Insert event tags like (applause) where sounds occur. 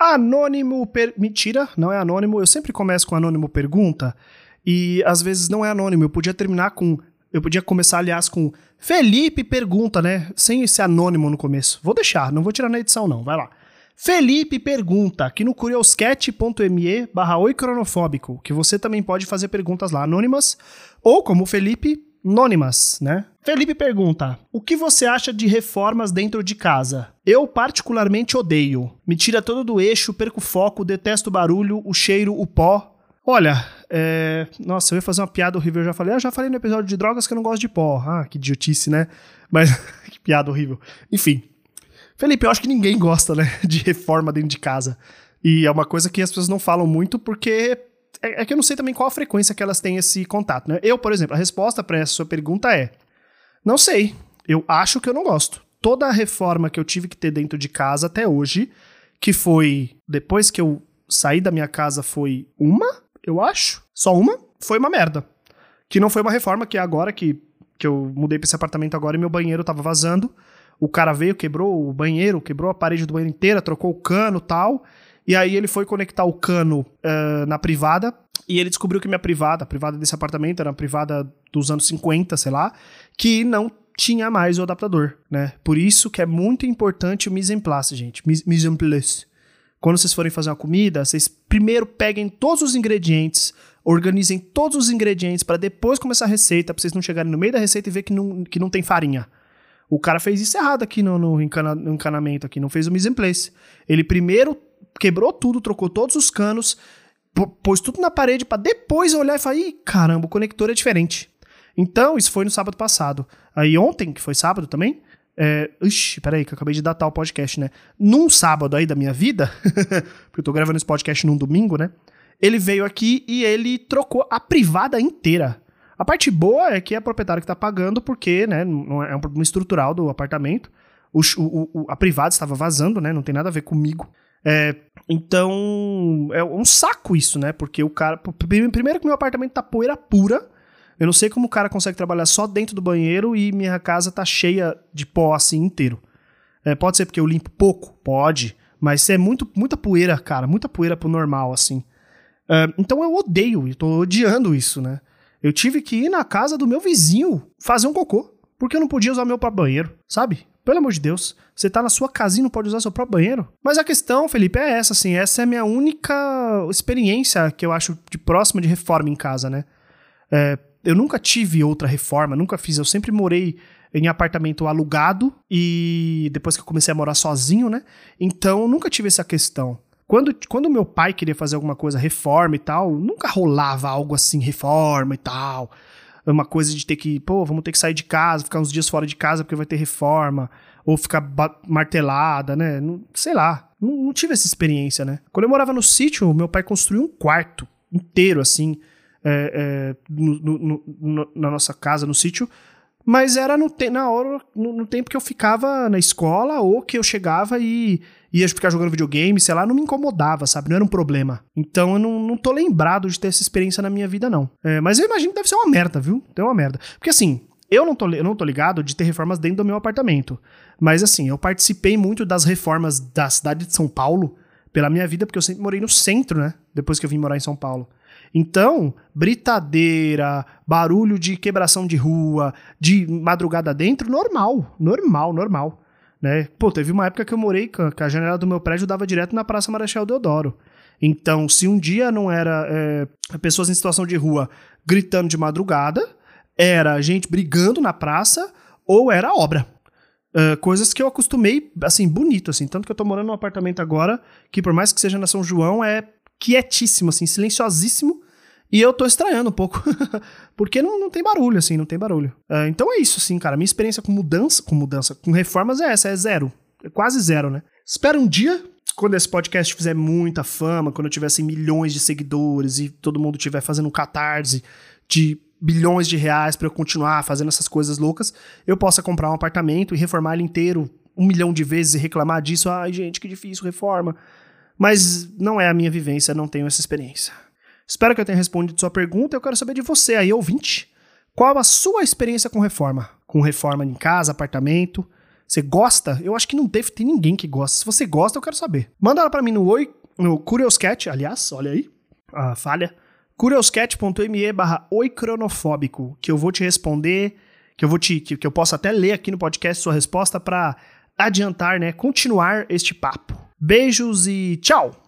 Anônimo. Per... Mentira, não é anônimo. Eu sempre começo com anônimo pergunta. E às vezes não é anônimo. Eu podia terminar com. Eu podia começar, aliás, com Felipe pergunta, né? Sem esse anônimo no começo. Vou deixar, não vou tirar na edição, não. Vai lá. Felipe pergunta aqui no curioscat.me barra oicronofóbico, que você também pode fazer perguntas lá anônimas, ou como Felipe, anônimas, né? Felipe pergunta: O que você acha de reformas dentro de casa? Eu particularmente odeio. Me tira todo do eixo, perco foco, detesto o barulho, o cheiro, o pó. Olha, é... nossa, eu ia fazer uma piada horrível, eu já falei. Eu já falei no episódio de drogas que eu não gosto de pó. Ah, que idiotice, né? Mas (laughs) que piada horrível. Enfim. Felipe, eu acho que ninguém gosta, né, (laughs) de reforma dentro de casa. E é uma coisa que as pessoas não falam muito porque é, é que eu não sei também qual a frequência que elas têm esse contato, né? Eu, por exemplo, a resposta para essa sua pergunta é: não sei. Eu acho que eu não gosto. Toda a reforma que eu tive que ter dentro de casa até hoje, que foi depois que eu saí da minha casa, foi uma, eu acho. Só uma, foi uma merda. Que não foi uma reforma, que é agora que, que eu mudei pra esse apartamento agora e meu banheiro tava vazando. O cara veio, quebrou o banheiro, quebrou a parede do banheiro inteira, trocou o cano tal. E aí ele foi conectar o cano uh, na privada. E ele descobriu que minha privada, a privada desse apartamento, era uma privada dos anos 50, sei lá, que não tinha mais o adaptador, né? Por isso que é muito importante o mise en place, gente. Mise en place. Quando vocês forem fazer uma comida, vocês primeiro peguem todos os ingredientes, organizem todos os ingredientes para depois começar a receita, para vocês não chegarem no meio da receita e ver que não, que não tem farinha. O cara fez isso errado aqui no, no, encana, no encanamento, aqui, não fez o mise en place. Ele primeiro quebrou tudo, trocou todos os canos, pôs tudo na parede para depois olhar e falar: Ih, caramba, o conector é diferente. Então, isso foi no sábado passado. Aí ontem, que foi sábado também, é, ixi, peraí, que eu acabei de datar o podcast, né? Num sábado aí da minha vida, (laughs) porque eu tô gravando esse podcast num domingo, né? Ele veio aqui e ele trocou a privada inteira. A parte boa é que é a proprietária que tá pagando, porque, né, não é um problema estrutural do apartamento. O, o, o, a privada estava vazando, né? Não tem nada a ver comigo. É, então, é um saco isso, né? Porque o cara. Primeiro que meu apartamento tá poeira pura. Eu não sei como o cara consegue trabalhar só dentro do banheiro e minha casa tá cheia de pó assim inteiro. É, pode ser porque eu limpo pouco? Pode. Mas é muito, muita poeira, cara. Muita poeira pro normal, assim. É, então eu odeio, e tô odiando isso, né? Eu tive que ir na casa do meu vizinho fazer um cocô. Porque eu não podia usar meu próprio banheiro, sabe? Pelo amor de Deus, você tá na sua casinha e não pode usar seu próprio banheiro? Mas a questão, Felipe, é essa, assim. Essa é a minha única experiência que eu acho de próxima de reforma em casa, né? É, eu nunca tive outra reforma, nunca fiz. Eu sempre morei em apartamento alugado e depois que eu comecei a morar sozinho, né? Então nunca tive essa questão. Quando, quando meu pai queria fazer alguma coisa, reforma e tal, nunca rolava algo assim, reforma e tal. Uma coisa de ter que, pô, vamos ter que sair de casa, ficar uns dias fora de casa porque vai ter reforma, ou ficar martelada, né? Não, sei lá, não, não tive essa experiência, né? Quando eu morava no sítio, meu pai construiu um quarto inteiro, assim, é, é, no, no, no, na nossa casa, no sítio, mas era no, te, na hora, no, no, tempo que eu ficava na escola ou que eu chegava e ia ficar jogando videogame, sei lá, não me incomodava, sabe? Não era um problema. Então eu não, não tô lembrado de ter essa experiência na minha vida, não. É, mas eu imagino que deve ser uma merda, viu? Deve uma merda. Porque assim, eu não, tô, eu não tô ligado de ter reformas dentro do meu apartamento. Mas assim, eu participei muito das reformas da cidade de São Paulo pela minha vida, porque eu sempre morei no centro, né? Depois que eu vim morar em São Paulo. Então, britadeira, barulho de quebração de rua, de madrugada dentro, normal, normal, normal. Né? Pô, teve uma época que eu morei que a janela do meu prédio dava direto na Praça Marechal Deodoro. Então, se um dia não era é, pessoas em situação de rua gritando de madrugada, era gente brigando na praça ou era obra. Uh, coisas que eu acostumei, assim, bonito, assim. Tanto que eu tô morando num apartamento agora, que por mais que seja na São João, é quietíssimo, assim, silenciosíssimo. E eu tô estranhando um pouco. (laughs) porque não, não tem barulho, assim, não tem barulho. Uh, então é isso, assim, cara. Minha experiência com mudança, com mudança, com reformas é essa, é zero. É quase zero, né? Espero um dia, quando esse podcast fizer muita fama, quando eu tiver assim, milhões de seguidores e todo mundo estiver fazendo um catarse de bilhões de reais para eu continuar fazendo essas coisas loucas, eu possa comprar um apartamento e reformar ele inteiro um milhão de vezes e reclamar disso. Ai, gente, que difícil, reforma. Mas não é a minha vivência, não tenho essa experiência. Espero que eu tenha respondido sua pergunta. Eu quero saber de você aí, ouvinte. Qual a sua experiência com reforma? Com reforma em casa, apartamento? Você gosta? Eu acho que não deve ter ninguém que gosta. Se você gosta, eu quero saber. Manda ela pra mim no oi, no Curioscat, aliás, olha aí, a falha. curioscat.me barra oicronofóbico, que eu vou te responder, que eu vou te, que, que eu posso até ler aqui no podcast sua resposta para adiantar, né, continuar este papo. Beijos e tchau!